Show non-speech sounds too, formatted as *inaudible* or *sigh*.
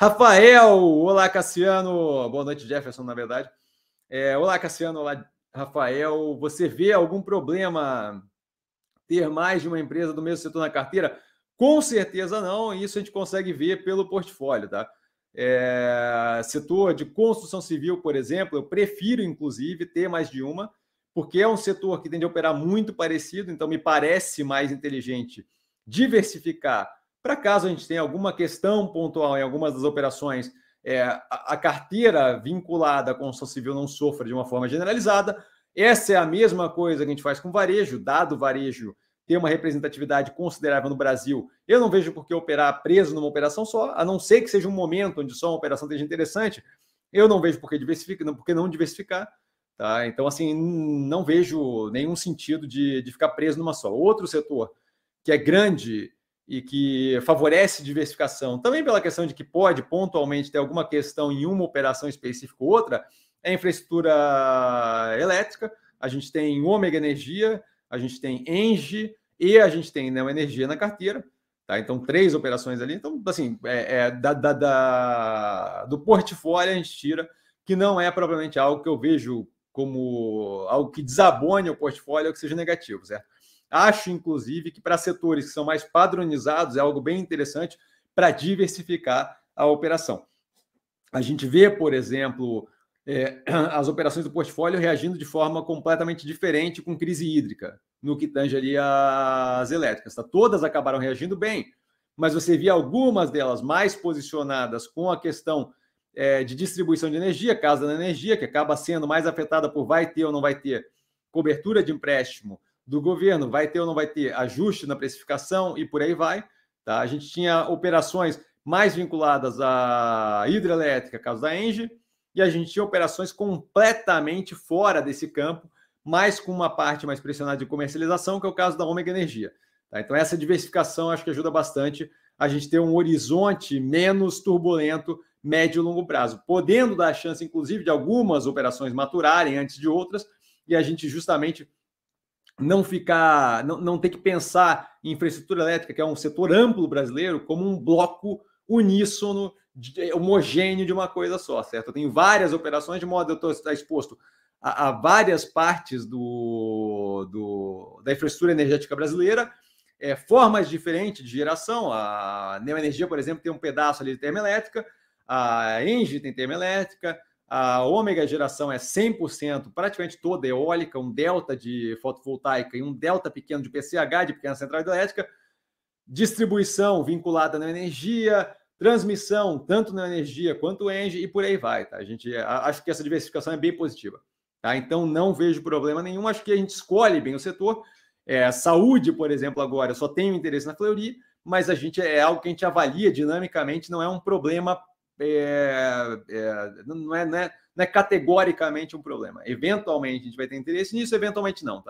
Rafael, olá Cassiano, boa noite Jefferson, na verdade. É, olá Cassiano, olá Rafael. Você vê algum problema ter mais de uma empresa do mesmo setor na carteira? Com certeza não, isso a gente consegue ver pelo portfólio, tá? É, setor de construção civil, por exemplo, eu prefiro, inclusive, ter mais de uma, porque é um setor que tende a operar muito parecido, então me parece mais inteligente diversificar para caso a gente tenha alguma questão pontual em algumas das operações, é, a, a, carteira vinculada à construção civil não sofra de uma forma generalizada. Essa é a mesma coisa que a gente faz com varejo, dado o varejo ter uma representatividade considerável no Brasil, eu não vejo por que operar preso numa operação só, a não ser que seja um momento onde só uma operação esteja interessante, eu não vejo por que diversificar, não, por que não diversificar. Tá? Então, assim, não vejo nenhum sentido de, de ficar preso numa só. Outro setor que é grande e que favorece diversificação, também pela questão de que pode pontualmente ter alguma questão em uma operação específica ou outra, é infraestrutura elétrica. A gente tem Ômega Energia, a gente tem Engie e a gente tem Neo Energia na carteira. Tá? Então, três operações ali. Então, assim, é, é da, da, da, do portfólio a gente tira, que não é propriamente algo que eu vejo como algo que desabone o portfólio ou que seja negativo, certo? Acho, inclusive, que para setores que são mais padronizados é algo bem interessante para diversificar a operação. A gente vê, por exemplo, é, *clears throat* as operações do portfólio reagindo de forma completamente diferente com crise hídrica, no que tange ali as elétricas. Tá? Todas acabaram reagindo bem, mas você via algumas delas mais posicionadas com a questão é, de distribuição de energia, casa da energia, que acaba sendo mais afetada por vai ter ou não vai ter cobertura de empréstimo do governo, vai ter ou não vai ter ajuste na precificação e por aí vai. Tá? A gente tinha operações mais vinculadas à hidrelétrica, caso da Engie, e a gente tinha operações completamente fora desse campo, mas com uma parte mais pressionada de comercialização, que é o caso da Ômega Energia. Tá? Então, essa diversificação acho que ajuda bastante a gente ter um horizonte menos turbulento, médio e longo prazo, podendo dar a chance, inclusive, de algumas operações maturarem antes de outras, e a gente justamente não ficar, não, não ter que pensar em infraestrutura elétrica, que é um setor amplo brasileiro, como um bloco uníssono, de, homogêneo de uma coisa só, certo? Eu tenho várias operações, de modo eu estou exposto a, a, várias partes do, do, da infraestrutura energética brasileira, é, formas diferentes de geração. A Neoenergia, por exemplo, tem um pedaço ali de termoelétrica, a Engie tem termoelétrica, a ômega geração é 100%, praticamente toda eólica, um delta de fotovoltaica e um delta pequeno de PCH, de pequena central hidrelétrica. Distribuição vinculada na energia, transmissão, tanto na energia quanto Engie, e por aí vai. Tá? A gente acho que essa diversificação é bem positiva. Tá? Então não vejo problema nenhum. Acho que a gente escolhe bem o setor. É, saúde, por exemplo, agora, eu só tenho interesse na Fleury, mas a gente é algo que a gente avalia dinamicamente, não é um problema é, é, não, é, não, é, não é categoricamente um problema. Eventualmente a gente vai ter interesse nisso, eventualmente não. Tá?